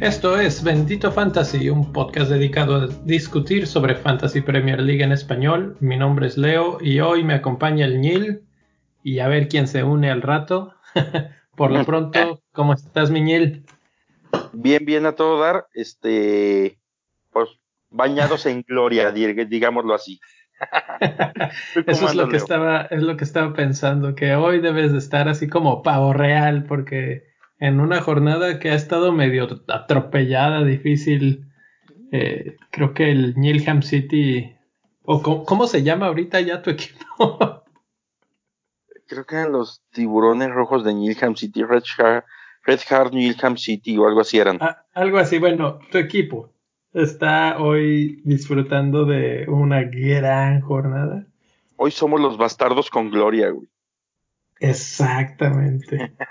Esto es Bendito Fantasy, un podcast dedicado a discutir sobre Fantasy Premier League en español. Mi nombre es Leo y hoy me acompaña el Ñil y a ver quién se une al rato. Por lo pronto, ¿cómo estás, Miñil? Bien, bien a todo dar. Este, pues bañados en gloria, digámoslo así. Eso es lo que estaba, es lo que estaba pensando, que hoy debes de estar así como pavo real, porque en una jornada que ha estado medio atropellada, difícil. Eh, creo que el Nilham City, o cómo, se llama ahorita ya tu equipo. creo que eran los tiburones rojos de Nilham City, Red Heart, Red Heart Nilham City o algo así eran. Ah, algo así, bueno, tu equipo está hoy disfrutando de una gran jornada. Hoy somos los bastardos con gloria, güey. Exactamente.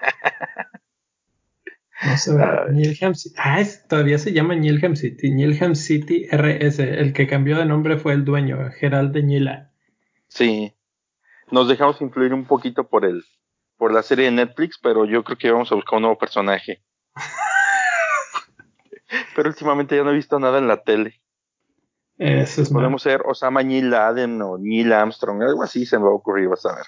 No sé, Nielham City. Ah, todavía se llama Nielham City. Nielham City RS. El que cambió de nombre fue el dueño, Gerald de Nila. Sí. Nos dejamos influir un poquito por el, por la serie de Netflix, pero yo creo que vamos a buscar un nuevo personaje. pero últimamente ya no he visto nada en la tele. Eso es Podemos ser Osama Neil Laden o Neil Armstrong, algo así se me va a ocurrir, vas a ver.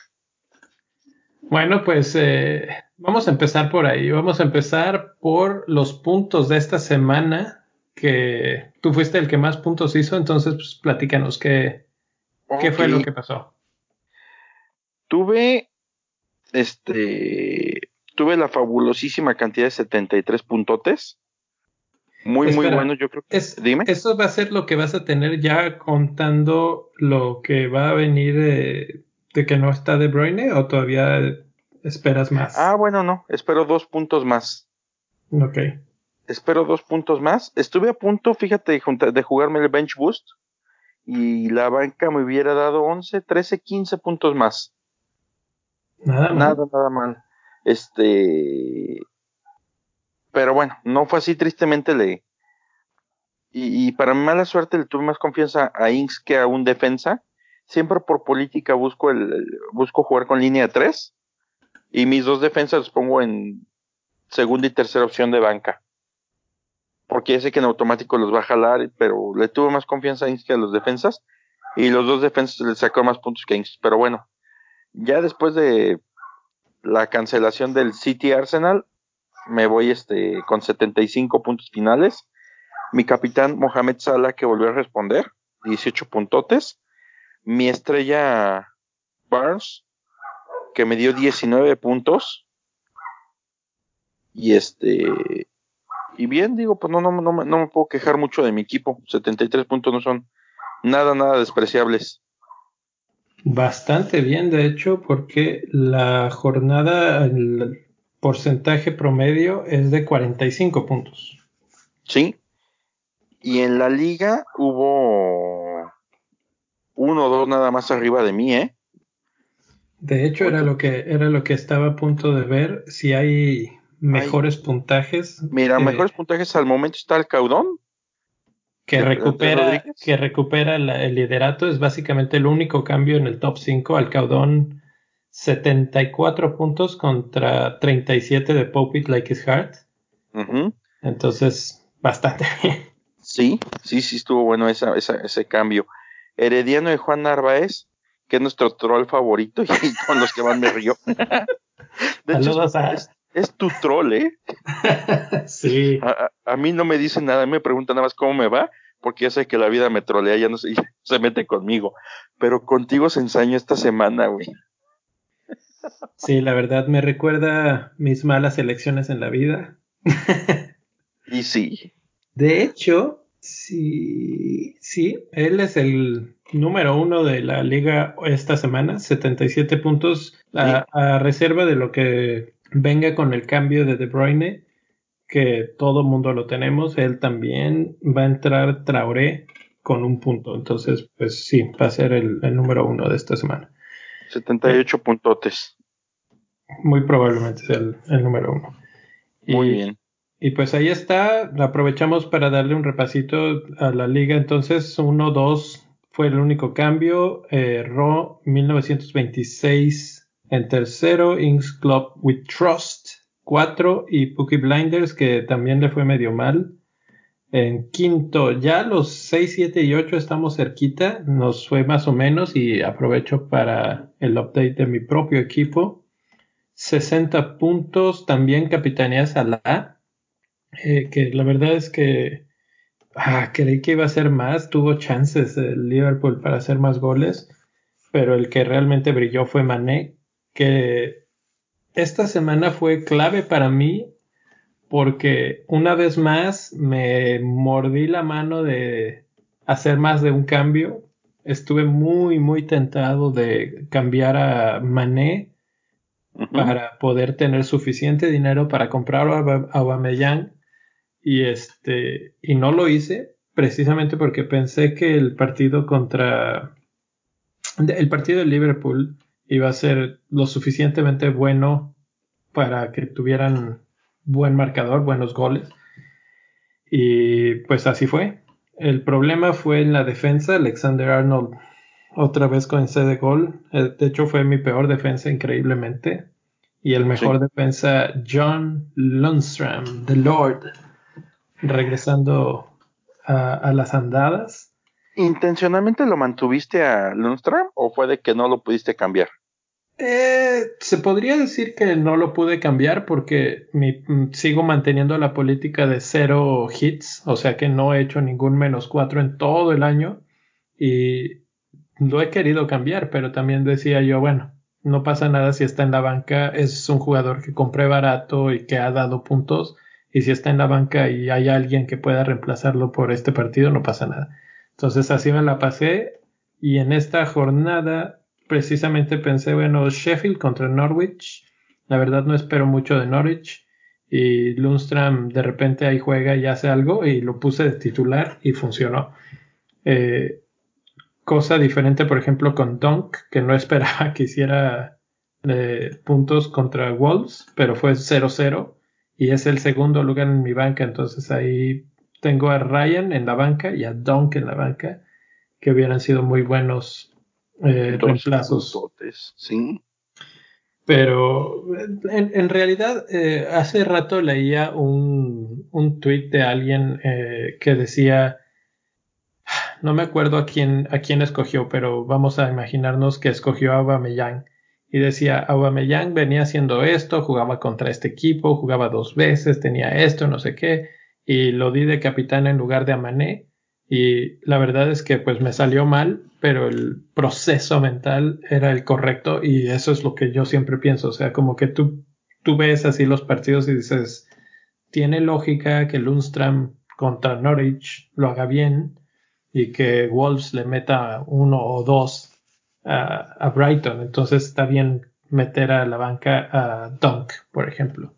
Bueno, pues eh, vamos a empezar por ahí. Vamos a empezar por los puntos de esta semana, que tú fuiste el que más puntos hizo, entonces pues platícanos qué, qué fue lo que pasó. Tuve, este, tuve la fabulosísima cantidad de 73 puntotes. Muy, muy bueno, yo creo que. Dime. ¿Eso va a ser lo que vas a tener ya contando lo que va a venir de, de que no está De Bruyne o todavía esperas más? Ah, bueno, no, espero dos puntos más. Ok. Espero dos puntos más. Estuve a punto, fíjate, de jugarme el bench boost y la banca me hubiera dado 11, 13, 15 puntos más. Nada mal. Nada, nada mal. Este. Pero bueno, no fue así, tristemente le. Y, para mala suerte le tuve más confianza a Inks que a un defensa siempre por política busco el, busco jugar con línea 3 y mis dos defensas los pongo en segunda y tercera opción de banca. Porque ya sé que en automático los va a jalar, pero le tuve más confianza a Inks que a los defensas y los dos defensas le sacó más puntos que Inks. Pero bueno, ya después de la cancelación del City Arsenal, me voy este con 75 puntos finales. Mi capitán Mohamed Salah que volvió a responder, 18 puntotes mi estrella Barnes, que me dio 19 puntos. Y este. Y bien, digo, pues no, no, no, no me puedo quejar mucho de mi equipo. 73 puntos no son nada, nada despreciables. Bastante bien, de hecho, porque la jornada, porcentaje promedio es de 45 puntos. Sí. Y en la liga hubo uno o dos nada más arriba de mí, ¿eh? De hecho, era lo que era lo que estaba a punto de ver. Si hay mejores puntajes. Mira, mejores puntajes al momento está el caudón. Que recupera, que recupera el liderato. Es básicamente el único cambio en el top 5. Al caudón 74 puntos contra 37 de Pope It Like His Heart. Entonces, bastante bien. Sí, sí, sí estuvo bueno esa, ese cambio. Herediano de Juan Narváez, que es nuestro troll favorito y con los que más me río. De hecho, es, tu troll, ¿eh? sí. A, mí no me dice nada, me pregunta nada más cómo me va, porque ya sé que la vida me trolea, ya no se, se mete conmigo. Pero contigo se ensañó esta semana, güey. Sí, la verdad me recuerda mis malas elecciones en la vida. y sí. De hecho, Sí, sí, él es el número uno de la liga esta semana, 77 puntos a, reserva de lo que venga con el cambio de De Bruyne, que todo mundo lo tenemos, él también va a entrar Traoré con un punto, entonces pues sí, va a ser el, número uno de esta semana. 78 puntotes. Muy probablemente es el, número uno. Muy bien. Y pues ahí está, aprovechamos para darle un repasito a la liga. Entonces, 1, 2 fue el único cambio. Eh, Raw 1926 en tercero. Inks Club with Trust 4 y Pookie Blinders que también le fue medio mal. En quinto, ya los 6, 7 y 8 estamos cerquita, nos fue más o menos y aprovecho para el update de mi propio equipo. 60 puntos, también capitanía Salah, eh, que la verdad es que ah, creí que iba a ser más, tuvo chances el Liverpool para hacer más goles, pero el que realmente brilló fue Mané, que esta semana fue clave para mí porque una vez más me mordí la mano de hacer más de un cambio. Estuve muy, muy tentado de cambiar a Mané para poder tener suficiente dinero para comprar a Aubameyang y este y no lo hice precisamente porque pensé que el partido contra el partido de Liverpool iba a ser lo suficientemente bueno para que tuvieran buen marcador, buenos goles. Y pues así fue. El problema fue en la defensa. Alexander Arnold otra vez con ese de gol. Eh, de hecho fue mi peor defensa increíblemente. Y el mejor defensa John Lundstrom, The Lord, regresando a, las andadas. ¿Intencionalmente lo mantuviste a Lundstrom o fue de que no lo pudiste cambiar? Eh, se podría decir que no lo pude cambiar porque mm, sigo manteniendo la política de cero hits, o sea que no he hecho ningún menos cuatro en todo el año y lo he querido cambiar, pero también decía yo, bueno, no pasa nada si está en la banca, es un jugador que compré barato y que ha dado puntos, y si está en la banca y hay alguien que pueda reemplazarlo por este partido, no pasa nada. Entonces así me la pasé y en esta jornada precisamente pensé, bueno, Sheffield contra Norwich. La verdad no espero mucho de Norwich. Y Lundstrom de repente ahí juega y hace algo y lo puse de titular y funcionó. Eh, cosa diferente, por ejemplo, con Dunk, que no esperaba que hiciera eh, puntos contra Wolves, pero fue 0-0 y es el segundo lugar en mi banca. Entonces ahí tengo a Ryan en la banca y a Dunk en la banca, que hubieran sido muy buenos eh, reemplazos. sí. Pero en, realidad, eh, hace rato leía un, un tweet de alguien que decía, no me acuerdo a quién, a quién escogió, pero vamos a imaginarnos que escogió a Aubameyang. Y decía, Aubameyang venía haciendo esto, jugaba contra este equipo, jugaba dos veces, tenía esto, no sé qué, y lo di de capitán en lugar de Amané. Y la verdad es que pues me salió mal, pero el proceso mental era el correcto y eso es lo que yo siempre pienso. O sea, como que tú, tú ves así los partidos y dices, tiene lógica que Lundstrom contra Norwich lo haga bien y que Wolves le meta uno o dos a, a Brighton. Entonces está bien meter a la banca a Dunk, por ejemplo.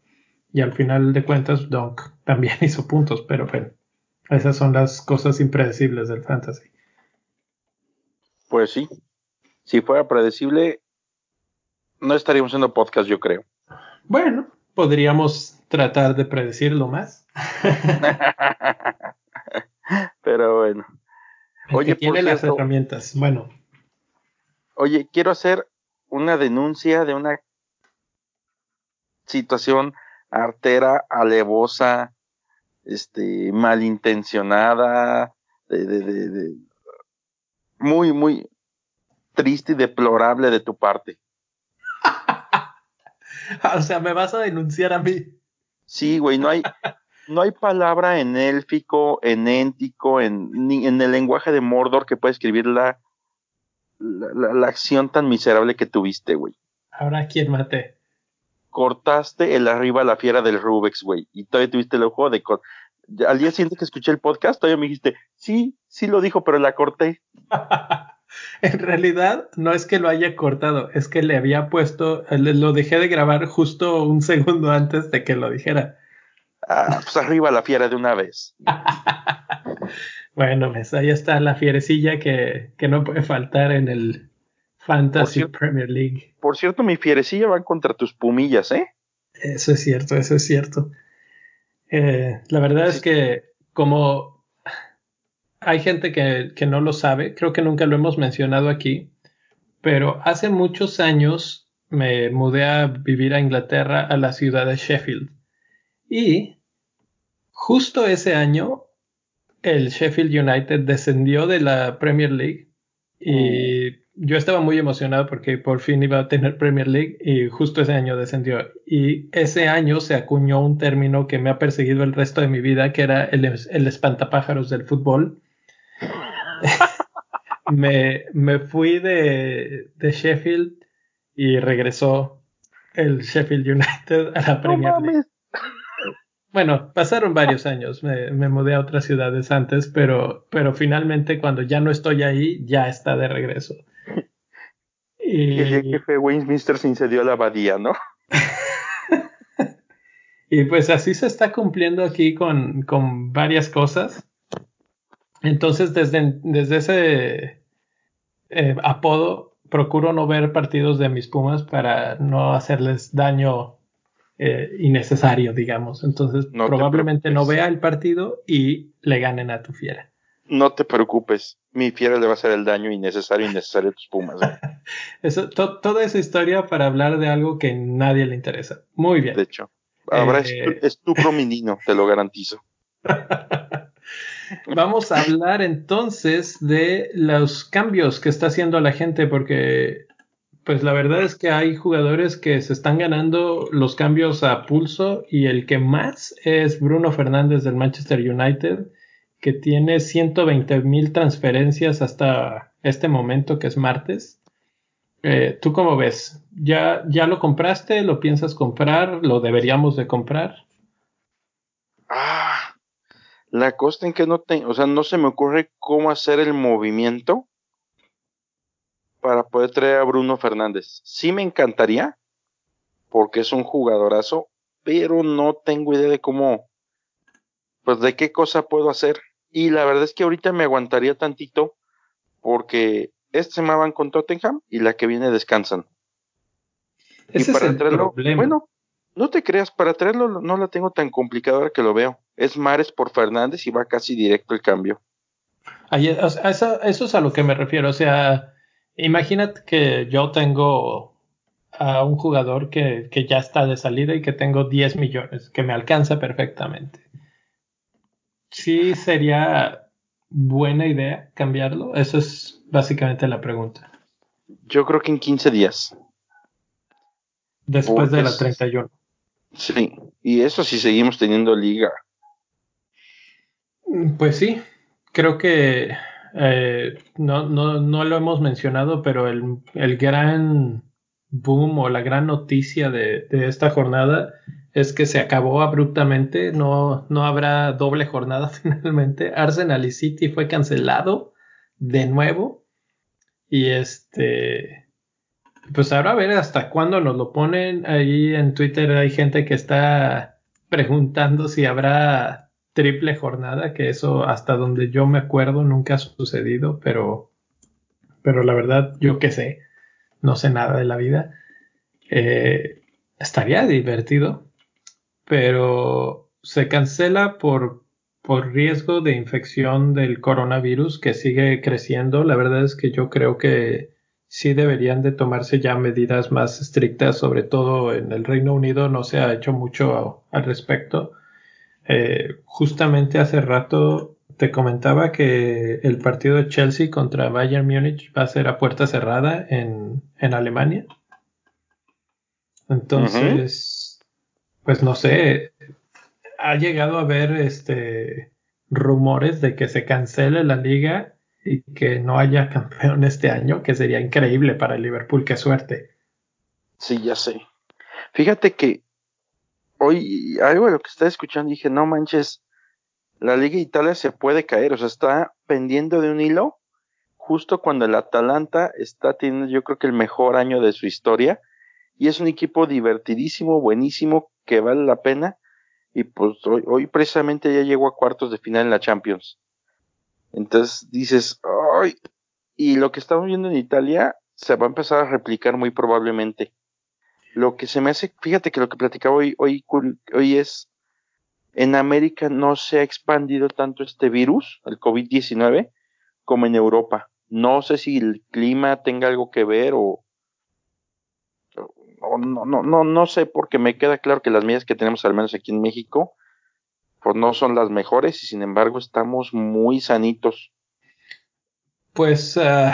Y al final de cuentas, Dunk también hizo puntos, pero bueno esas son las cosas impredecibles del fantasy. Pues sí. Si fuera predecible, no estaríamos haciendo podcast, yo creo. Bueno, podríamos tratar de predecirlo más. Pero bueno. Oye, tiene las herramientas. Bueno. Oye, quiero hacer una denuncia de una situación artera, alevosa, este, malintencionada, de, de, de, muy, muy triste y deplorable de tu parte. o sea, me vas a denunciar a mí. Sí, güey, no hay, no hay palabra en élfico, en éntico, en, ni en el lenguaje de Mordor que pueda escribir la, la, la, acción tan miserable que tuviste, güey. Ahora, ¿quién maté? cortaste el arriba la fiera del Rubex, güey, y todavía tuviste el ojo de... Al día siguiente que escuché el podcast, todavía me dijiste, sí, sí lo dijo, pero la corté. en realidad, no es que lo haya cortado, es que le había puesto, lo dejé de grabar justo un segundo antes de que lo dijera. Ah, pues arriba la fiera de una vez. bueno, pues ahí está la fierecilla que, que no puede faltar en el, Fantasy Premier League. Por cierto, mi fierecilla va contra tus pumillas, ¿eh? Eso es cierto, eso es cierto. Eh, la verdad es que como hay gente que, que no lo sabe, creo que nunca lo hemos mencionado aquí, pero hace muchos años me mudé a vivir a Inglaterra, a la ciudad de Sheffield. Y justo ese año, el Sheffield United descendió de la Premier League y mm. yo estaba muy emocionado porque por fin iba a tener Premier League y justo ese año descendió. Y ese año se acuñó un término que me ha perseguido el resto de mi vida, que era el, el espantapájaros del fútbol. me, me, fui de, de, Sheffield y regresó el Sheffield United a la Premier League. Bueno, pasaron varios años, me, me, mudé a otras ciudades antes, pero, pero finalmente cuando ya no estoy ahí, ya está de regreso. Y... El día que fue Westminster se incendió la abadía, ¿no? y pues así se está cumpliendo aquí con, con varias cosas. Entonces, desde, desde ese eh, apodo, procuro no ver partidos de mis Pumas para no hacerles daño eh, innecesario, digamos. Entonces, probablemente no vea el partido y le ganen a tu fiera. No te preocupes, mi fiera le va a hacer el daño innecesario, innecesario a tus Pumas. ¿eh? Eso, toda esa historia para hablar de algo que nadie le interesa. Muy bien. De hecho, ahora es, es tu prominino, te lo garantizo. Vamos a hablar entonces de los cambios que está haciendo la gente, porque pues la verdad es que hay jugadores que se están ganando los cambios a pulso y el que más es Bruno Fernández del Manchester United, que tiene 120 mil transferencias hasta este momento que es martes. Eh, ¿Tú cómo ves? ¿Ya, ¿Ya lo compraste? ¿Lo piensas comprar? ¿Lo deberíamos de comprar? Ah, la cosa en que no tengo, o sea, no se me ocurre cómo hacer el movimiento para poder traer a Bruno Fernández. Sí me encantaría, porque es un jugadorazo, pero no tengo idea de cómo, pues de qué cosa puedo hacer. Y la verdad es que ahorita me aguantaría tantito, porque este se me van con Tottenham y la que viene descansan. Ese y para es el traerlo, bueno, no te creas, para traerlo no la tengo tan complicada ahora que lo veo es Mares por Fernández y va casi directo el cambio. eso, es a lo que me refiero. O sea, imagínate que yo tengo a un jugador que, ya está de salida y que tengo 10 millones, que me alcanza perfectamente. Sí sería buena idea cambiarlo. Eso es básicamente la pregunta. Yo creo que en 15 días. Después de la 31. Sí, y eso si seguimos teniendo liga. Pues sí, creo que eh, no, no, no, lo hemos mencionado, pero el, el, gran boom o la gran noticia de, de, esta jornada es que se acabó abruptamente, no, no habrá doble jornada finalmente. Arsenal y City fue cancelado de nuevo y este, pues ahora a ver hasta cuándo nos lo ponen. Ahí en Twitter hay gente que está preguntando si habrá triple jornada, que eso hasta donde yo me acuerdo nunca ha sucedido, pero, pero la verdad yo qué sé, no sé nada de la vida. Eh, estaría divertido, pero se cancela por, por riesgo de infección del coronavirus que sigue creciendo. La verdad es que yo creo que sí deberían de tomarse ya medidas más estrictas, sobre todo en el Reino Unido no se ha hecho mucho al respecto. Eh, justamente hace rato te comentaba que el partido de Chelsea contra Bayern Múnich va a ser a puerta cerrada en, Alemania. Entonces, pues no sé, ha llegado a haber este rumores de que se cancele la liga y que no haya campeón este año, que sería increíble para el Liverpool, qué suerte. Sí, ya sé. Fíjate que hoy algo de lo que estaba escuchando dije, no manches, la Liga Italia se puede caer, o sea, está pendiendo de un hilo justo cuando el Atalanta está teniendo yo creo que el mejor año de su historia y es un equipo divertidísimo, buenísimo, que vale la pena y pues hoy, hoy precisamente ya llegó a cuartos de final en la Champions. Entonces dices, ay, y lo que estamos viendo en Italia se va a empezar a replicar muy probablemente. Lo que se me hace, fíjate que lo que platicaba hoy, hoy, hoy es en América no se ha expandido tanto este virus, el COVID-19, como en Europa. No sé si el clima tenga algo que ver o, no, no, no, no sé, porque me queda claro que las medidas que tenemos, al menos aquí en México, pues no son las mejores y sin embargo estamos muy sanitos. Pues uh,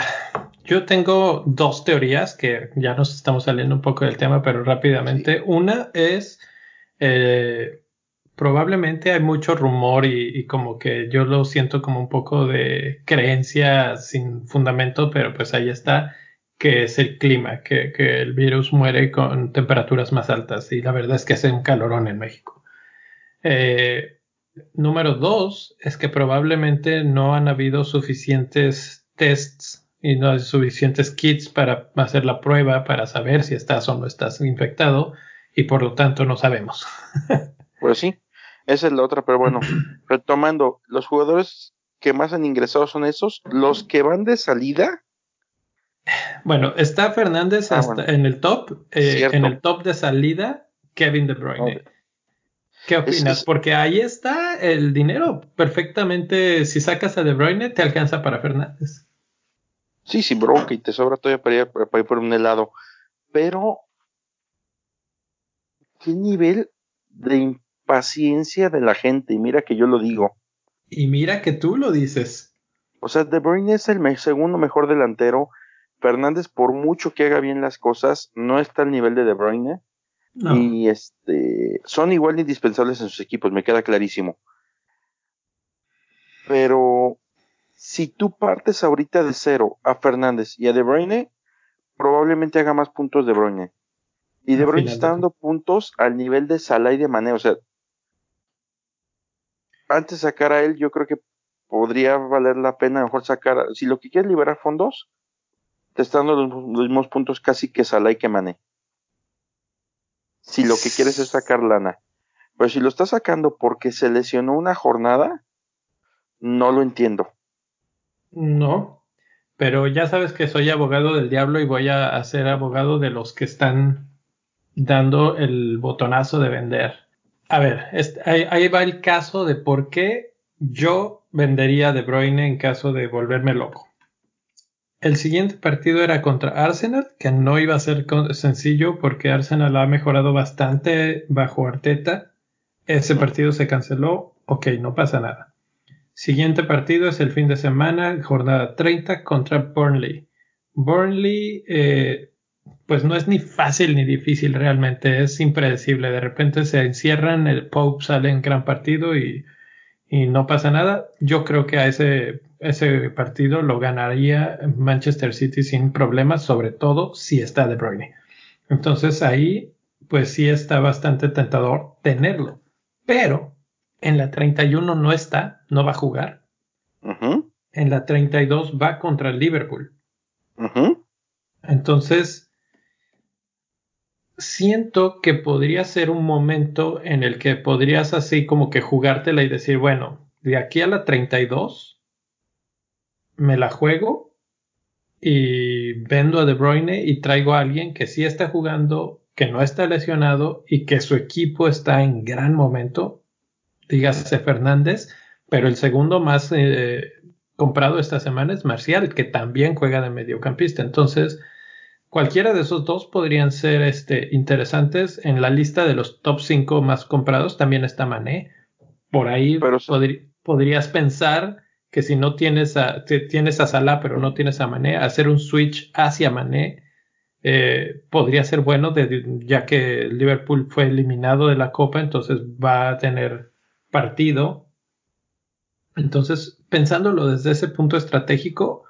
yo tengo dos teorías que ya nos estamos saliendo un poco del tema, pero rápidamente. Una es eh, probablemente hay mucho rumor y, como que yo lo siento como un poco de creencia sin fundamento, pero pues ahí está, que es el clima, que, el virus muere con temperaturas más altas y la verdad es que hace un calorón en México. Eh, número dos es que probablemente no han habido suficientes tests y no hay suficientes kits para hacer la prueba para saber si estás o no estás infectado y por lo tanto no sabemos. pues sí, esa es la otra, pero bueno, retomando, los jugadores que más han ingresado son esos, los que van de salida. Bueno, está Fernández ah, hasta en el top, eh, en el top de salida, Kevin De Bruyne. ¿Qué opinas? Porque ahí está el dinero perfectamente. Si sacas a De Bruyne, te alcanza para Fernández. Sí, sin bronca y te sobra todavía para ir, para ir por un helado. Pero, ¿qué nivel de paciencia de la gente, y mira que yo lo digo. Y mira que tú lo dices. O sea, De Bruyne es el segundo mejor delantero. Fernández, por mucho que haga bien las cosas, no está al nivel de De Bruyne. Y este, son igual indispensables en sus equipos, me queda clarísimo. Pero si tú partes ahorita de cero a Fernández y a De Bruyne, probablemente haga más puntos De Bruyne. Y De Bruyne está dando puntos al nivel de Salah y de Mané. O sea, antes de sacar a él, yo creo que podría valer la pena mejor sacar, si lo que quieres liberar fondos, te están dando los, mismos puntos casi que Salah y que Mané. Si lo que quieres es sacar lana. Pero si lo estás sacando porque se lesionó una jornada, no lo entiendo. No, pero ya sabes que soy abogado del diablo y voy a ser abogado de los que están dando el botonazo de vender a ver, ahí, va el caso de por qué yo vendería De Bruyne en caso de volverme loco. El siguiente partido era contra Arsenal, que no iba a ser sencillo porque Arsenal ha mejorado bastante bajo Arteta. Ese partido se canceló, ok, no pasa nada. Siguiente partido es el fin de semana, jornada 30 contra Burnley. Burnley eh, pues no es ni fácil ni difícil realmente, es impredecible. De repente se encierran, el Pope sale en gran partido y, no pasa nada. Yo creo que a ese, ese partido lo ganaría Manchester City sin problemas, sobre todo si está De Bruyne. Entonces ahí, pues sí está bastante tentador tenerlo. Pero en la 31 no está, no va a jugar. En la 32 va contra el Liverpool. Entonces, siento que podría ser un momento en el que podrías así como que jugártela y decir, bueno, de aquí a la 32 me la juego y vendo a De Bruyne y traigo a alguien que sí está jugando, que no está lesionado y que su equipo está en gran momento, dígase Fernández, pero el segundo más eh, comprado esta semana es Marcial, que también juega de mediocampista. Entonces, Cualquiera de esos dos podrían ser este, interesantes. En la lista de los top 5 más comprados también está Mané. Por ahí podrías pensar que si no tienes a, tienes a Salah pero no tienes a Mané, hacer un switch hacia Mané eh, podría ser bueno, ya que Liverpool fue eliminado de la Copa, entonces va a tener partido. Entonces, pensándolo desde ese punto estratégico,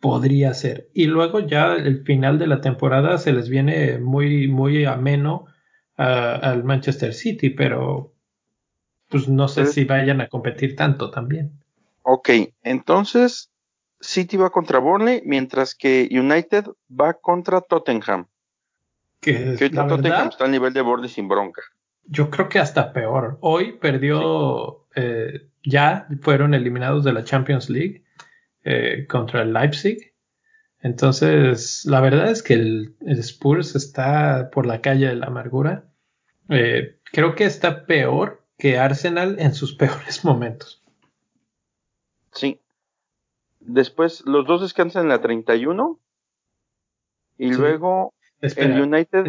podría ser. Y luego ya el final de la temporada se les viene muy, muy ameno al Manchester City, pero pues no sé si vayan a competir tanto también. Ok, entonces City va contra Burnley, mientras que United va contra Tottenham. Que, Tottenham está al nivel de Burnley sin bronca. Yo creo que hasta peor. Hoy perdió, eh, ya fueron eliminados de la Champions League eh, contra el Leipzig. Entonces, la verdad es que el, Spurs está por la calle de la amargura. Eh, creo que está peor que Arsenal en sus peores momentos. Sí. Después los dos descansan en la 31 y luego el United...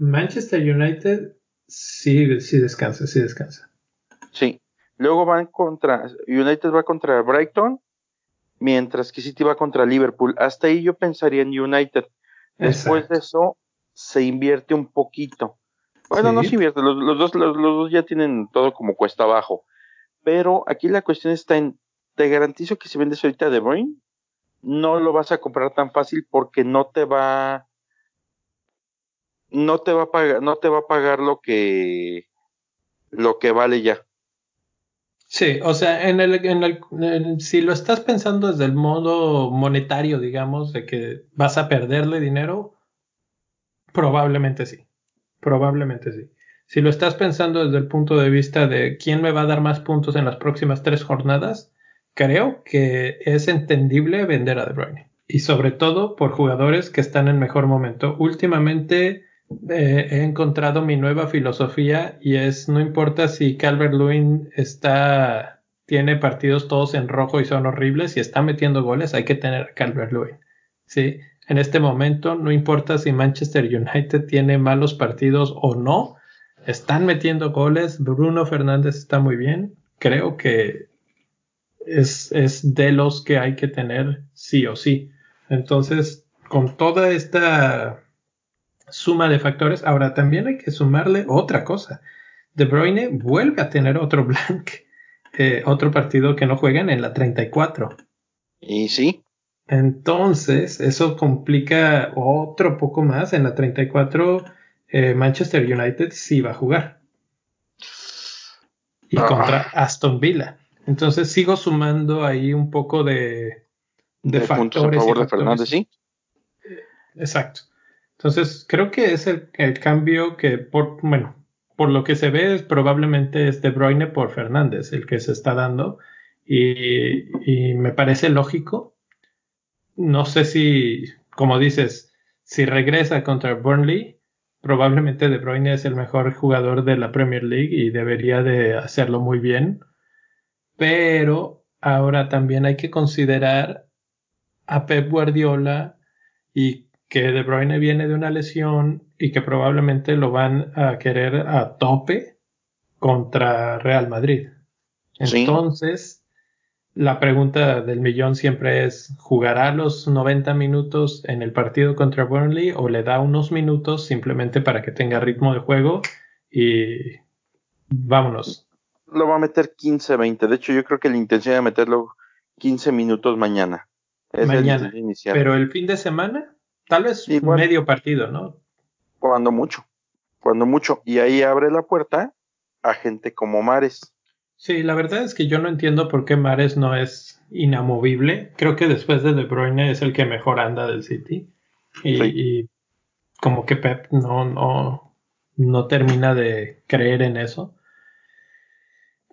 Manchester United sí, sí descansa, sí descansa. Sí. Luego van contra... United va contra Brighton, mientras que City va contra Liverpool. Hasta ahí yo pensaría en United. Después de eso se invierte un poquito. Bueno, no se invierte, los, dos, los, dos ya tienen todo como cuesta abajo. Pero aquí la cuestión está en, te garantizo que si vendes ahorita De Bruyne, no lo vas a comprar tan fácil porque no te va no te va a pagar no te va a pagar lo que lo que vale ya. Sí, o sea, en el, en el, si lo estás pensando desde el modo monetario, digamos, de que vas a perderle dinero, probablemente sí. Probablemente sí. Si lo estás pensando desde el punto de vista de quién me va a dar más puntos en las próximas tres jornadas, creo que es entendible vender a De Bruyne. Y sobre todo por jugadores que están en mejor momento. Últimamente eh, he encontrado mi nueva filosofía y es no importa si Calvert Lewin está tiene partidos todos en rojo y son horribles y está metiendo goles, hay que tener a Calvert Lewin. Sí, en este momento no importa si Manchester United tiene malos partidos o no, están metiendo goles, Bruno Fernández está muy bien, creo que es, es de los que hay que tener sí o sí. Entonces, con toda esta suma de factores. Ahora también hay que sumarle otra cosa. De Bruyne vuelve a tener otro blank, eh, otro partido que no juegan en la 34. Y sí. Entonces, eso complica otro poco más. En la 34, eh, Manchester United sí va a jugar. Y ah. contra Aston Villa. Entonces, sigo sumando ahí un poco de, de, factores. a favor de Fernández, sí. Exacto. Entonces, creo que es el, cambio que, por, bueno, por lo que se ve, probablemente es De Bruyne por Fernández el que se está dando. Y, y, me parece lógico. No sé si, como dices, si regresa contra Burnley, probablemente De Bruyne es el mejor jugador de la Premier League y debería de hacerlo muy bien. Pero ahora también hay que considerar a Pep Guardiola y que De Bruyne viene de una lesión y que probablemente lo van a querer a tope contra Real Madrid. Entonces, la pregunta del millón siempre es, ¿jugará los 90 minutos en el partido contra Burnley o le da unos minutos simplemente para que tenga ritmo de juego y vámonos? Lo va a meter 15-20. De hecho, yo creo que la intención de meterlo 15 minutos mañana. mañana. Pero el fin de semana Tal vez medio partido, ¿no? Cuando mucho, cuando mucho. Y ahí abre la puerta a gente como Mares. Sí, la verdad es que yo no entiendo por qué Mares no es inamovible. Creo que después de De Bruyne es el que mejor anda del City. Y, como que Pep no, no, no termina de creer en eso.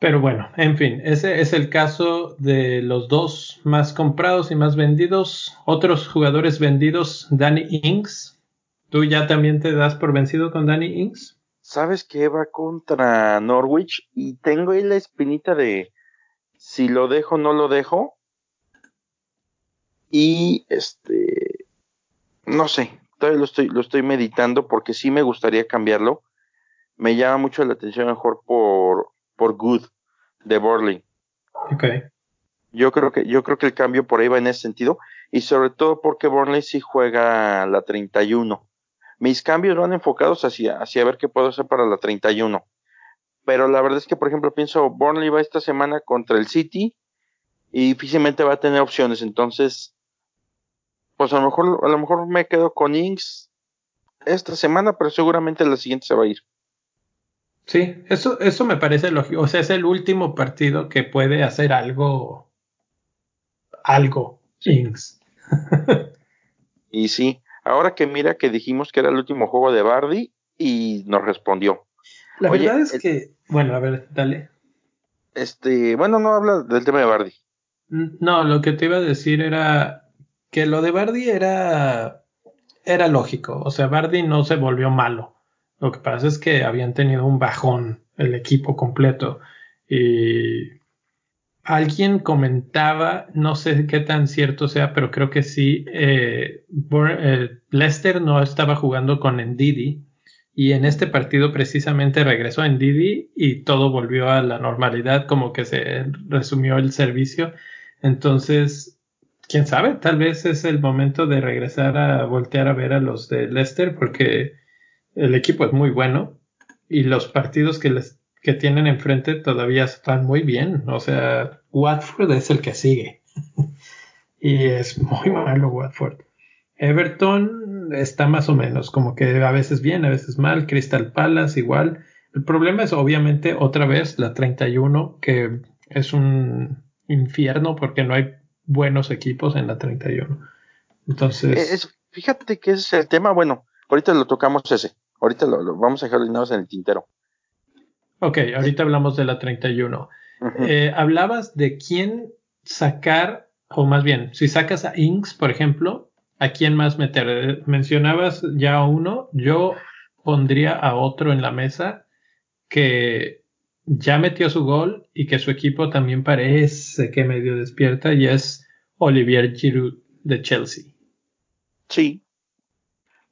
Pero bueno, en fin, ese es el caso de los dos más comprados y más vendidos. Otros jugadores vendidos, Danny Inks. ¿Tú ya también te das por vencido con Danny Inks? Sabes que va contra Norwich y tengo ahí la espinita de si lo dejo no lo dejo. Y este, no sé, todavía lo estoy, lo estoy meditando porque sí me gustaría cambiarlo. Me llama mucho la atención mejor por por Good de Borley. Okay. Yo creo que yo creo que el cambio por ahí va en ese sentido y sobre todo porque Burnley sí juega la 31. Mis cambios van enfocados hacia hacia ver qué puedo hacer para la 31. Pero la verdad es que por ejemplo pienso Burnley va esta semana contra el City y difícilmente va a tener opciones, entonces pues a lo mejor a lo mejor me quedo con Inks esta semana, pero seguramente la siguiente se va a ir. Sí, eso, eso me parece lógico. O sea, es el último partido que puede hacer algo. Algo, Jinx. y sí, ahora que mira que dijimos que era el último juego de Bardi y nos respondió. La verdad es que. Bueno, a ver, dale. Este, bueno, no habla del tema de Bardi. No, lo que te iba a decir era que lo de Bardi era. Era lógico. O sea, Bardi no se volvió malo Lo que pasa es que habían tenido un bajón el equipo completo y alguien comentaba, no sé qué tan cierto sea, pero creo que sí, eh, eh, Leicester no estaba jugando con Ndidi y en este partido precisamente regresó Ndidi y todo volvió a la normalidad, como que se resumió el servicio. Entonces, quién sabe, tal vez es el momento de regresar a voltear a ver a los de Leicester porque el equipo es muy bueno y los partidos que les que tienen enfrente todavía están muy bien. O sea, Watford es el que sigue. y es muy malo Watford. Everton está más o menos, como que a veces bien, a veces mal. Crystal Palace igual. El problema es obviamente otra vez la 31, que es un infierno porque no hay buenos equipos en la 31. Entonces... fíjate que ese es el tema, bueno, ahorita lo tocamos ese. Ahorita lo, vamos a dejar en el tintero. Ok, ahorita hablamos de la 31. Eh, hablabas de quién sacar, o más bien, si sacas a Inks, por ejemplo, ¿a quién más meter? Mencionabas ya a uno, yo pondría a otro en la mesa que ya metió su gol y que su equipo también parece que medio despierta y es Olivier Giroud de Chelsea. Sí.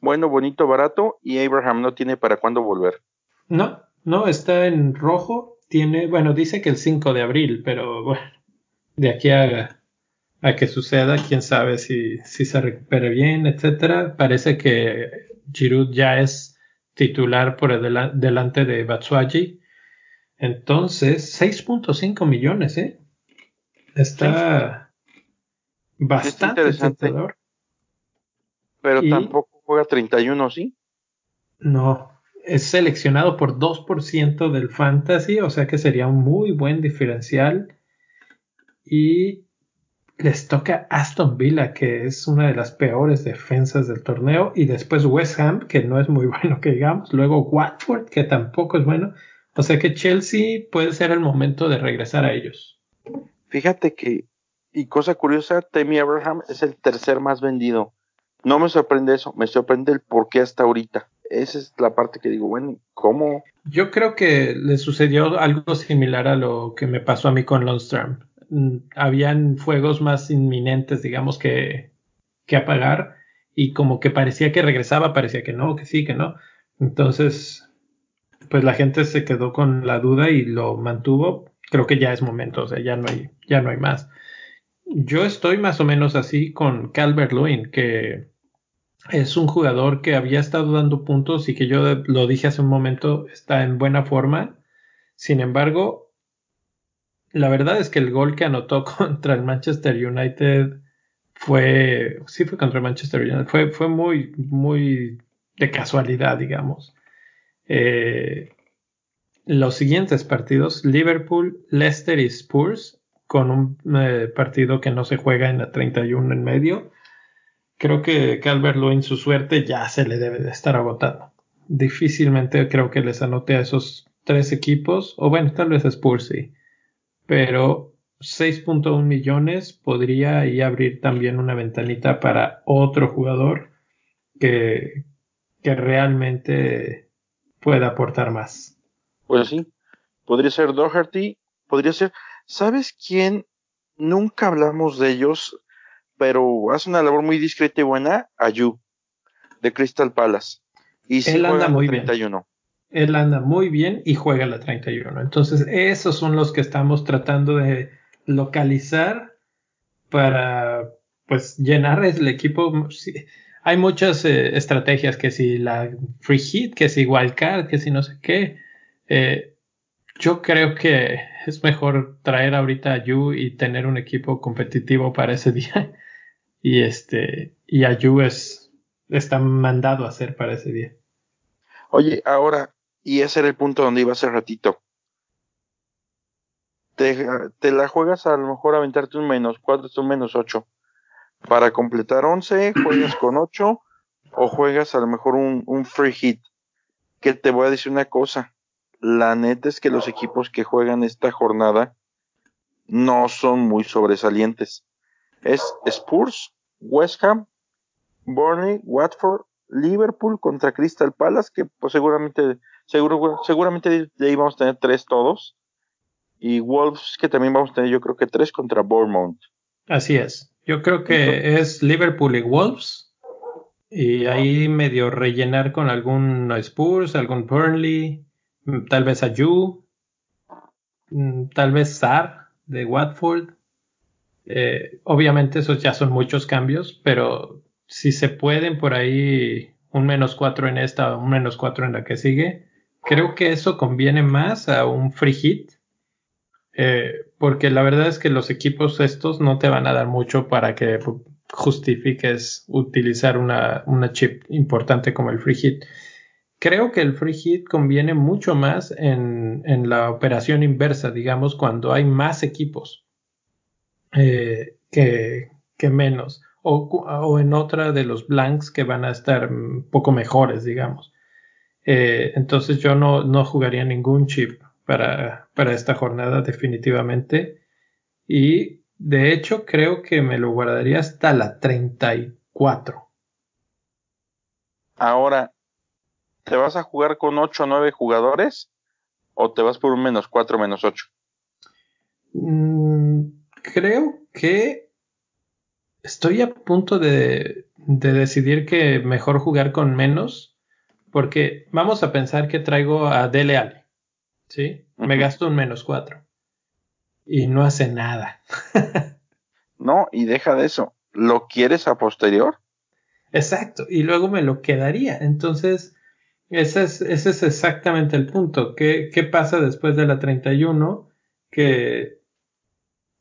Bueno, bonito, barato y Abraham no tiene para cuándo volver. No, no, está en rojo. Tiene, bueno, dice que el 5 de abril, pero bueno, de aquí a, a que suceda, quién sabe si, si se recupere bien, etcétera. Parece que Giroud ya es titular por el delante de Batsuagi. Entonces, 6.5 millones, ¿eh? Está bastante interesante. Pero tampoco juega 31, ¿sí? No, es seleccionado por 2% del fantasy, o sea que sería un muy buen diferencial. Y les toca Aston Villa, que es una de las peores defensas del torneo, y después West Ham, que no es muy bueno que digamos, luego Watford, que tampoco es bueno. O sea que Chelsea puede ser el momento de regresar a ellos. Fíjate que, y cosa curiosa, Temi Abraham es el tercer más vendido. No me sorprende eso, me sorprende el por qué hasta ahorita esa es la parte que digo, bueno, ¿cómo? Yo creo que le sucedió algo similar a lo que me pasó a mí con Lundstrom. Mm, habían fuegos más inminentes, digamos, que, que apagar y como que parecía que regresaba, parecía que no, que sí, que no. Entonces, pues la gente se quedó con la duda y lo mantuvo. Creo que ya es momento, o sea, ya no hay, ya no hay más. Yo estoy más o menos así con Calvert Lewin, que es un jugador que había estado dando puntos y que yo lo dije hace un momento, está en buena forma. Sin embargo, la verdad es que el gol que anotó contra el Manchester United fue, sí fue contra el Manchester United, fue, fue muy, muy de casualidad, digamos. Eh, los siguientes partidos, Liverpool, Leicester y Spurs, con un eh, partido que no se juega en la 31 en medio creo que Calvert Lewin su suerte ya se le debe de estar agotando. Difícilmente creo que les anote a esos tres equipos, o bueno, tal vez Spurs sí, pero 6.1 millones podría ahí abrir también una ventanita para otro jugador que, que realmente pueda aportar más. Pues sí, podría ser Doherty, podría ser, ¿sabes quién? Nunca hablamos de ellos, pero hace una labor muy discreta y buena, Ayu, de Crystal Palace. Y Él anda muy 31. bien. Él anda muy bien y juega la 31. Entonces, esos son los que estamos tratando de localizar para pues llenar el equipo. Hay muchas eh, estrategias, que si la free hit, que si wildcard, que si no sé qué. Eh, yo creo que es mejor traer ahorita a Yu y tener un equipo competitivo para ese día y este y Ayu es, está mandado a hacer para ese día. Oye, ahora, y ese era el punto donde iba hace ratito. Te, te la juegas a lo mejor aventarte un menos cuatro, un menos ocho. Para completar once, juegas con ocho o juegas a lo mejor un, un free hit. Que te voy a decir una cosa. La neta es que los equipos que juegan esta jornada no son muy sobresalientes es Spurs, West Ham, Burnley, Watford, Liverpool contra Crystal Palace, que pues seguramente, seguro, seguramente de ahí vamos a tener tres todos. Y Wolves, que también vamos a tener yo creo que tres contra Bournemouth. Así es. Yo creo que es Liverpool y Wolves. Y ahí medio rellenar con algún Spurs, algún Burnley, mm, tal vez Ayu, mm, tal vez Sar de Watford. Eh, obviamente esos ya son muchos cambios, pero si se pueden por ahí un menos cuatro en esta, un menos cuatro en la que sigue, creo que eso conviene más a un free hit. Eh, porque la verdad es que los equipos estos no te van a dar mucho para que justifiques utilizar una, una chip importante como el free hit. Creo que el free hit conviene mucho más en, en la operación inversa, digamos, cuando hay más equipos eh, que, que, menos, o, o, en otra de los blanks que van a estar un poco mejores, digamos. Eh, entonces yo no, no jugaría ningún chip para, para esta jornada definitivamente. Y de hecho, creo que me lo guardaría hasta la 34. Ahora, ¿te vas a jugar con 8 o 9 jugadores? ¿O te vas por un menos 4 menos 8? Mm, creo que estoy a punto de, de decidir que mejor jugar con menos. Porque vamos a pensar que traigo a Dele Alli. ¿Sí? Me gasto un menos 4 y no hace nada. no, y deja de eso. ¿Lo quieres a posterior? Exacto, y luego me lo quedaría. Entonces, ese es, ese es exactamente el punto. ¿Qué, ¿Qué pasa después de la 31? Que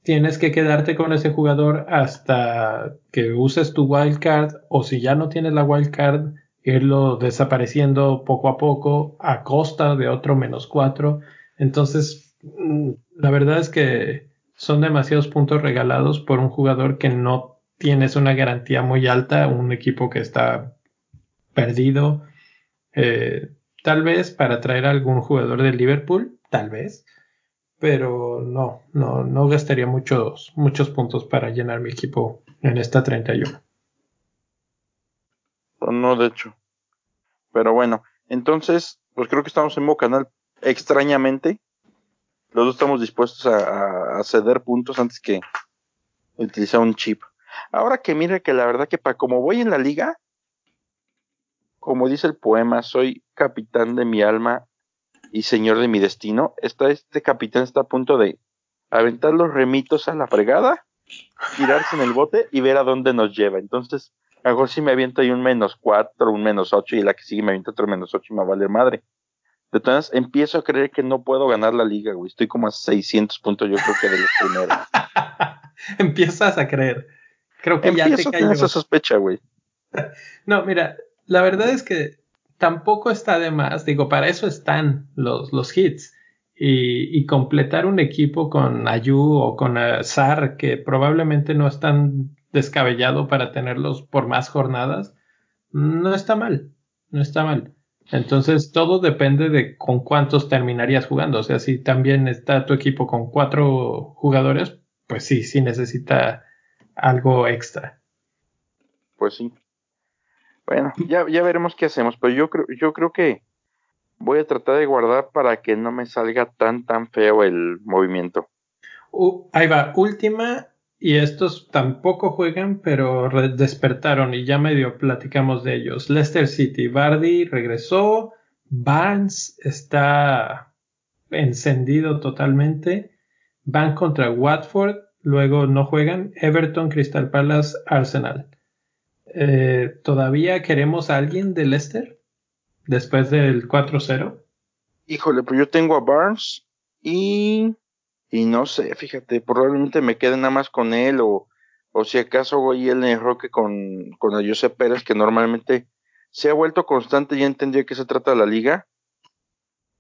tienes que quedarte con ese jugador hasta que uses tu wildcard o si ya no tienes la wildcard, irlo desapareciendo poco a poco a costa de otro menos 4. Entonces, mm, la verdad es que son demasiados puntos regalados por un jugador que no tienes una garantía muy alta, un equipo que está perdido. Eh, tal vez para traer a algún jugador de Liverpool, tal vez, pero no, no, no gastaría muchos, muchos puntos para llenar mi equipo en esta 31. No, de hecho. Pero bueno, entonces, pues creo que estamos en modo canal extrañamente los dos estamos dispuestos a, ceder puntos antes que utilizar un chip. Ahora que mire que la verdad que para como voy en la liga, como dice el poema, soy capitán de mi alma y señor de mi destino, está, este capitán está a punto de aventar los remitos a la fregada, tirarse en el bote y ver a dónde nos lleva. Entonces, a lo mejor si me aviento ahí un menos cuatro, un menos ocho y la que sigue me avienta otro menos ocho y me vale madre. De todas empiezo a creer que no puedo ganar la liga, güey. Estoy como a 600 puntos, yo creo que de los primeros. Empiezas a creer. Creo que ya te cayó. esa sospecha, güey. no, mira, la verdad es que tampoco está de más. Digo, para eso están los, los hits. Y, y completar un equipo con Ayu o con Sar, que probablemente no es tan descabellado para tenerlos por más jornadas, no está mal. No está mal. Entonces todo depende de con cuántos terminarías jugando. O sea, si también está tu equipo con cuatro jugadores, pues sí, sí necesita algo extra. Pues sí. Bueno, ya, ya veremos qué hacemos, pero yo creo, yo creo que voy a tratar de guardar para que no me salga tan tan feo el movimiento. Ahí va, última y estos tampoco juegan, pero despertaron y ya medio platicamos de ellos. Leicester City, Bardi regresó, Barnes está encendido totalmente, van contra Watford, luego no juegan, Everton, Crystal Palace, Arsenal. Eh, ¿Todavía queremos a alguien de Leicester después del 4-0? Híjole, pues yo tengo a Barnes y y no sé, fíjate, probablemente me quede nada más con él o, o si acaso voy el enroque con, con el Josep Pérez, que normalmente se ha vuelto constante, ya entendí que se trata de la liga.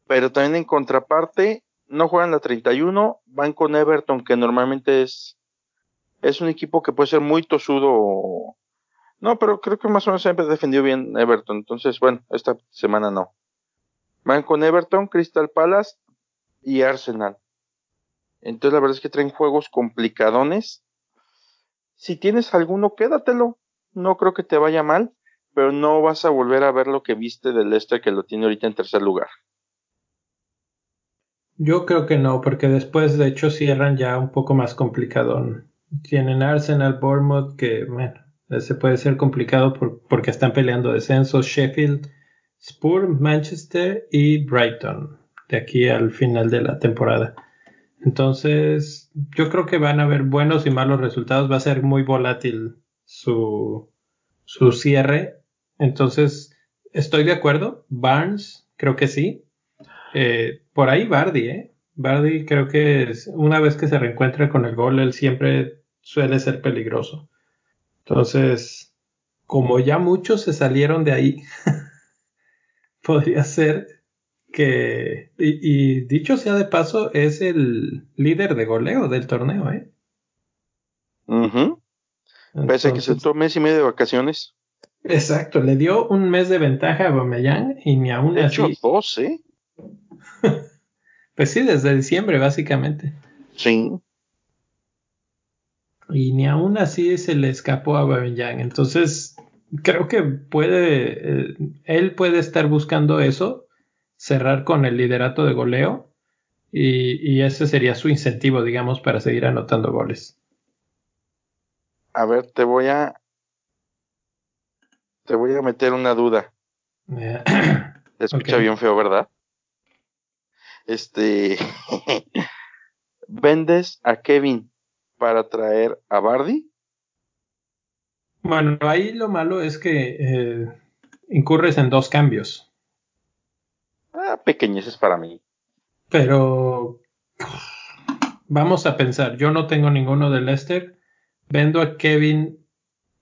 Pero también en contraparte, no juegan la 31, van con Everton, que normalmente es, es un equipo que puede ser muy tosudo. No, pero creo que más o menos siempre defendió bien Everton. Entonces, bueno, esta semana no. Van con Everton, Crystal Palace y Arsenal. Entonces la verdad es que traen juegos complicadones. Si tienes alguno, quédatelo. No creo que te vaya mal. pero no vas a volver a ver lo que viste del este que lo tiene ahorita en tercer lugar. Yo creo que no, porque después de hecho cierran ya un poco más complicado. Tienen Arsenal, Bournemouth, que bueno, se puede ser complicado porque están peleando descensos, Sheffield, Spurs, Manchester y Brighton, de aquí al final de la temporada. Entonces, yo creo que van a haber buenos y malos resultados, va a ser muy volátil su, su cierre. Entonces, estoy de acuerdo, Barnes, creo que sí. Eh, por ahí Bardi, ¿eh? Bardi creo que una vez que se reencuentra con el gol, él siempre suele ser peligroso. Entonces, como ya muchos se salieron de ahí, podría ser que, y, dicho sea de paso, es el líder de goleo del torneo, ¿eh? Pese a que se tomó mes y medio de vacaciones. Exacto, le dio un mes de ventaja a Bameyang y ni aún de Hecho, dos, ¿eh? pues sí, desde diciembre, básicamente. Sí. Y ni aún así se le escapó a Aubameyang. Entonces, creo que puede, eh, él puede estar buscando eso, cerrar con el liderato de goleo. Y, y, ese sería su incentivo, digamos, para seguir anotando goles. A ver, te voy a. Te voy a meter una duda. Te escucha bien feo, ¿verdad? Este. ¿Vendes a Kevin para traer a Bardi? Bueno, ahí lo malo es que eh, incurres en dos cambios. Ah, pequeñeces para mí. Pero vamos a pensar, yo no tengo ninguno de Lester. Vendo a Kevin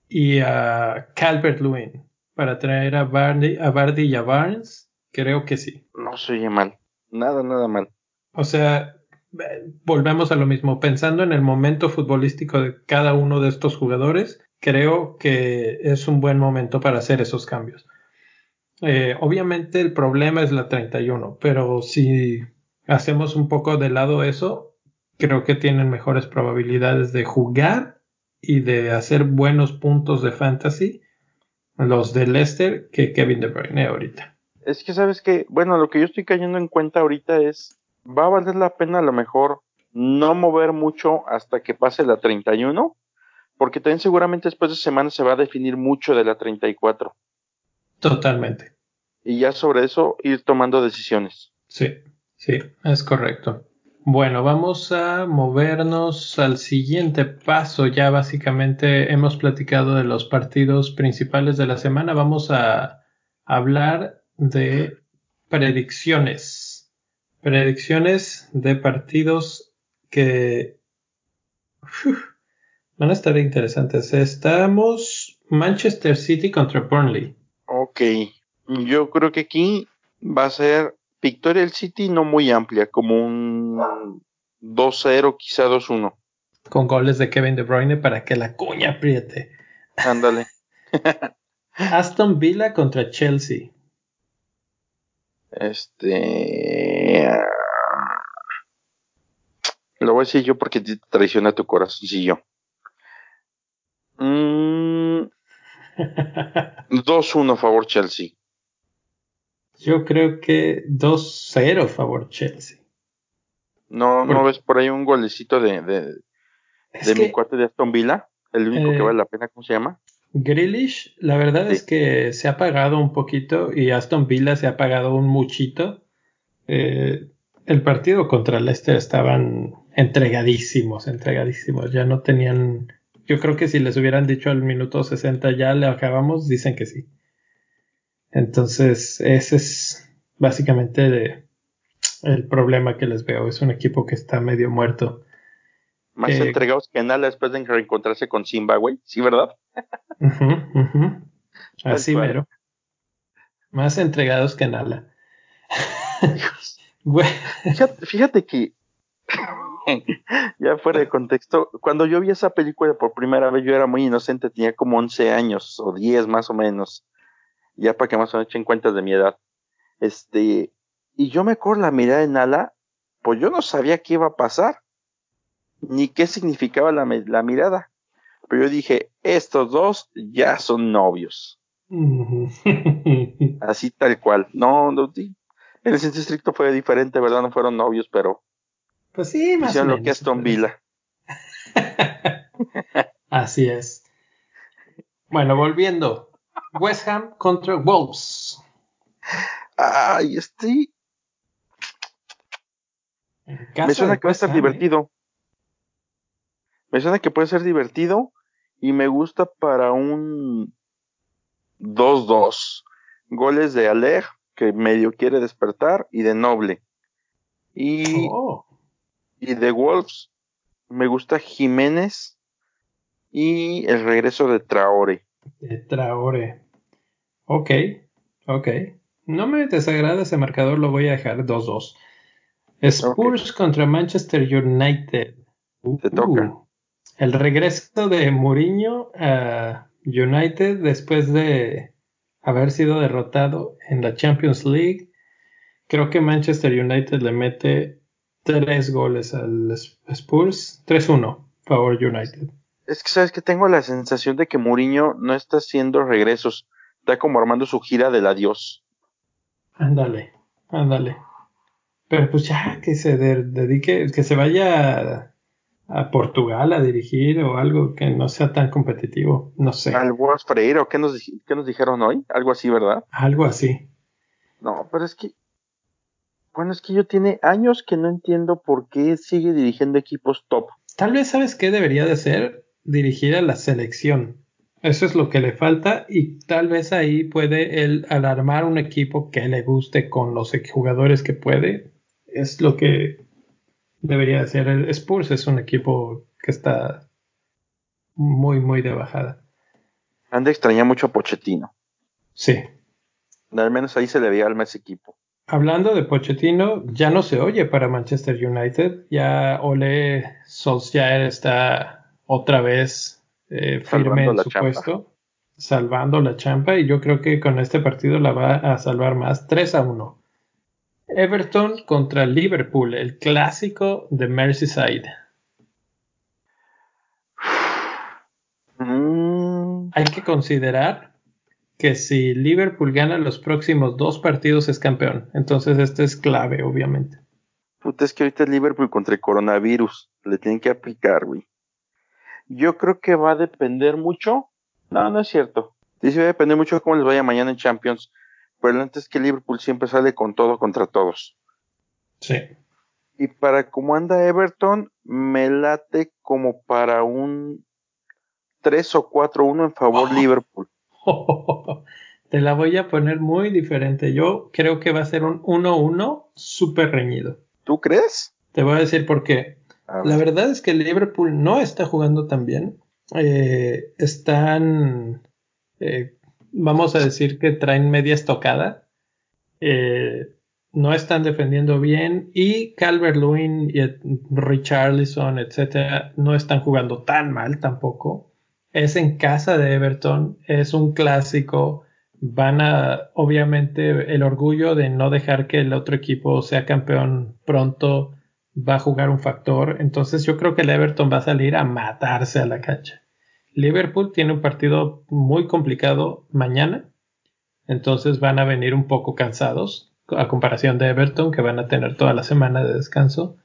y a Calvert Lewin para traer a Bardi, a Bardi y a Barnes. Creo que sí. No se oye mal. Nada, nada mal. O sea, volvemos a lo mismo, pensando en el momento futbolístico de cada uno de estos jugadores, creo que es un buen momento para hacer esos cambios. Eh, obviamente el problema es la 31, pero si hacemos un poco de lado eso, creo que tienen mejores probabilidades de jugar y de hacer buenos puntos de fantasy los de Leicester que Kevin De Bruyne ahorita. Es que sabes que, bueno, lo que yo estoy cayendo en cuenta ahorita es va a valer la pena a lo mejor no mover mucho hasta que pase la 31, porque también seguramente después de semana se va a definir mucho de la 34. Totalmente. Y ya sobre eso ir tomando decisiones. Sí, sí, es correcto. Bueno, vamos a movernos al siguiente paso. Ya básicamente hemos platicado de los partidos principales de la semana. Vamos a hablar de predicciones Predicciones de partidos que van a estar interesantes. Estamos Manchester City contra Burnley. Ok, yo creo que aquí va a ser victoria del City no muy amplia, como un 2-0, quizá 2-1. Con goles de Kevin De Bruyne para que la cuña apriete. Ándale. Aston Villa contra Chelsea. Este. Lo voy a decir yo porque te traiciona tu corazoncillo. Mm, 2-1 favor Chelsea. Yo creo que 2-0 favor Chelsea. ¿No, ¿No ves por ahí un golecito de, de, de mi cuate de Aston Villa? El único que eh, vale la pena, ¿cómo se llama? Grealish, la verdad es que se ha pagado un poquito y Aston Villa se ha pagado un muchito. Eh, el partido contra Leicester estaban entregadísimos, entregadísimos. Ya no tenían. Yo creo que si les hubieran dicho al minuto 60 ya le acabamos, dicen que sí. Entonces, ese es básicamente el problema que les veo. Es un equipo que está medio muerto. Más eh, entregados que nada después de reencontrarse con Zimbabwe, ¿sí, verdad? Así mero. Más entregados que nada. fíjate, que, ya fuera de contexto, cuando yo vi esa película por primera vez, yo era muy inocente, tenía como 11 años o 10 más o menos, ya para que más o menos echen cuentas de mi edad. Este, y yo me acuerdo la mirada de Nala, pues yo no sabía qué iba a pasar, ni qué significaba la, la mirada. Pero yo dije, estos dos ya son novios. Así tal cual. No, no. En el sentido estricto fue diferente, ¿verdad? No fueron novios, pero. Pues sí, más o menos. lo que Aston Villa. Así es. Bueno, volviendo. West Ham contra Wolves. Ay, este. Me suena que va a estar ¿eh? divertido. Me suena que puede ser divertido y me gusta para un 2-2. Goles de Aleg, que medio quiere despertar, y de Noble. Y, oh. y de Wolves, me gusta Jiménez y el regreso de Traore. De Traore. Ok, ok. No me desagrada ese marcador, lo voy a dejar 2-2. Spurs contra Manchester United. Te toca. El regreso de Mourinho a United después de haber sido derrotado en la Champions League. Creo que Manchester United le mete tres goles al Spurs. 3-1, favor United. Es que sabes que tengo la sensación de que Mourinho no está haciendo regresos. Está como armando su gira del adiós. Ándale, ándale. Pero pues ya que se dedique, que se vaya a, Portugal a dirigir o algo que no sea tan competitivo, no sé. Algo Freire o qué nos, qué nos dijeron hoy, algo así, ¿verdad? Algo así. No, pero es que, bueno, es que yo tiene años que no entiendo por qué sigue dirigiendo equipos top. Tal vez sabes qué debería de ser dirigir a la selección. Eso es lo que le falta y tal vez ahí puede él alarmar un equipo que le guste con los jugadores que puede. Es lo que debería hacer el Spurs. Es un equipo que está muy, muy de bajada. Han de extrañar mucho a Pochettino. Sí. Al menos ahí se le veía alma ese equipo. Hablando de Pochettino, ya no se oye para Manchester United. Ya Ole Solskjaer está otra vez eh, firme en su puesto, salvando la champa y yo creo que con este partido la va a salvar más 3 a 1. Everton contra Liverpool, el clásico de Merseyside. Mm. Hay que considerar que si Liverpool gana los próximos dos partidos es campeón. Entonces este es clave, obviamente. Puta, es que ahorita es Liverpool contra el coronavirus. Le tienen que aplicar, güey. Yo creo que va a depender mucho. No, no es cierto. Dice va a depender mucho de cómo les vaya mañana en Champions. Pero antes que Liverpool siempre sale con todo contra todos. Sí. Y para cómo anda Everton, me late como para un 3 o 4-1 en favor Liverpool. te la voy a poner muy diferente. Yo creo que va a ser un 1-1 súper reñido. ¿Tú crees? Te voy a decir por qué. La verdad es que Liverpool no está jugando tan bien. Eh, están, eh, vamos a decir que traen media estocada. Eh, no están defendiendo bien y Calvert Lewin y Richarlison, etcétera, no están jugando tan mal tampoco. Es en casa de Everton, es un clásico. Van a, obviamente, el orgullo de no dejar que el otro equipo sea campeón pronto va a jugar un factor. Entonces yo creo que el Everton va a salir a matarse a la cancha. Liverpool tiene un partido muy complicado mañana. Entonces van a venir un poco cansados a comparación de Everton que van a tener toda la semana de descanso.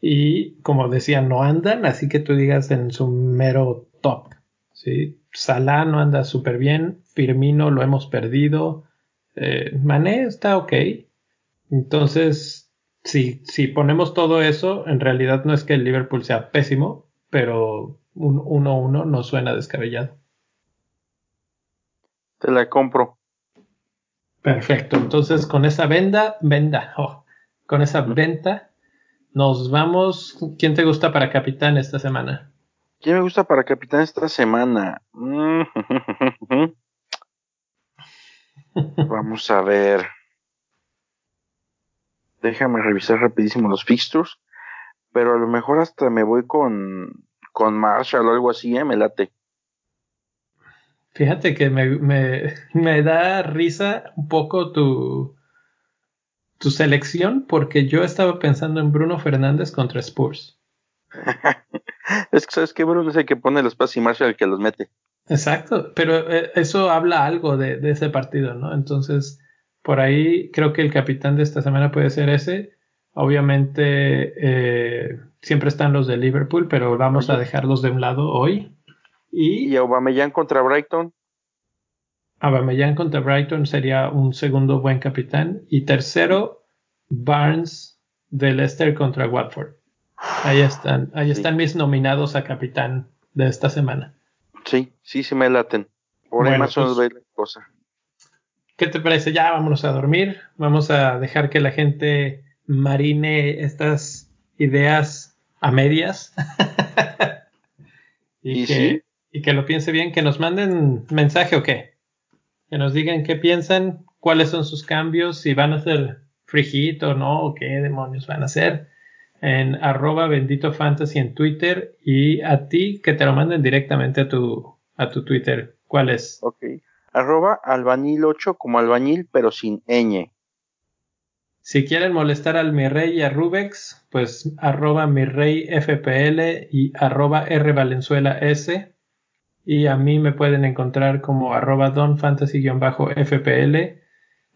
Y como decía, no andan, así que tú digas en su mero top. ¿sí? Salah no anda súper bien, Firmino lo hemos perdido, eh, Mané está ok. Entonces si, ponemos todo eso, en realidad no es que el Liverpool sea pésimo, pero un 1-1 no suena descabellado. Te la compro. Perfecto. Entonces, con esa venda, venda, oh, con esa venta, nos vamos. ¿Quién te gusta para capitán esta semana? ¿Quién me gusta para capitán esta semana? Vamos a ver. Déjame revisar rapidísimo los fixtures. Pero a lo mejor hasta me voy con, con Marshall o algo así, ¿eh? Me late. Fíjate que me, me, me da risa un poco tu, tu selección porque yo estaba pensando en Bruno Fernández contra Spurs. es que sabes que Bruno es el que pone los pases y Marshall el que los mete. Exacto, pero eh, eso habla algo de, ese partido, ¿no? Entonces, por ahí creo que el capitán de esta semana puede ser ese. Obviamente, eh, siempre están los de Liverpool, pero vamos a dejarlos de un lado hoy. Y, ¿Y Aubameyang contra Brighton. Aubameyang contra Brighton sería un segundo buen capitán. Y tercero, Barnes de Leicester contra Watford. Ahí están, ahí están mis nominados a capitán de esta semana. Sí, sí, sí me laten. Por bueno, más pues, cosa. ¿Qué te parece? Ya vámonos a dormir. Vamos a dejar que la gente marine estas ideas a medias. y, que, y que lo piense bien, que nos manden mensaje o qué. Que nos digan qué piensan, cuáles son sus cambios, si van a ser free o no, o qué demonios van a hacer. En arroba bendito fantasy en Twitter y a ti que te lo manden directamente a tu, a tu Twitter. ¿Cuál es? Ok. Arroba albañil 8 como albañil pero sin ñ. Si quieren molestar al mi rey y a Rubex, pues arroba mi rey FPL y arroba R Valenzuela S. Y a mí me pueden encontrar como arroba Don Fantasy-FPL.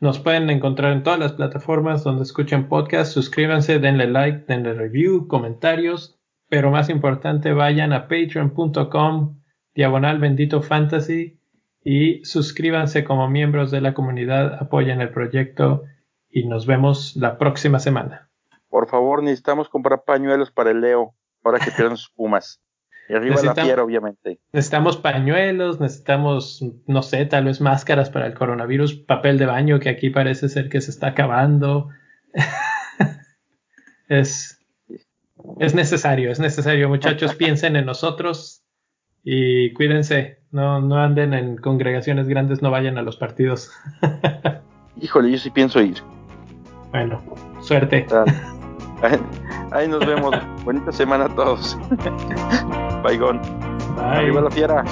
Nos pueden encontrar en todas las plataformas donde escuchen podcast. Suscríbanse, denle like, denle review, comentarios. Pero más importante, vayan a patreon.com diagonal bendito fantasy y suscríbanse como miembros de la comunidad. Apoyen el proyecto y nos vemos la próxima semana. Por favor, necesitamos comprar pañuelos para el Leo, ahora que pierden sus pumas. Y arriba la fiera, obviamente. Necesitamos pañuelos, necesitamos, no sé, tal vez máscaras para el coronavirus, papel de baño que aquí parece ser que se está acabando. es, es necesario, es necesario. Muchachos, piensen en nosotros y cuídense. No, no anden en congregaciones grandes, no vayan a los partidos. Híjole, yo sí pienso ir. Bueno, suerte. Ahí nos vemos. Bonita semana a todos. Bye. Arriba la fiera.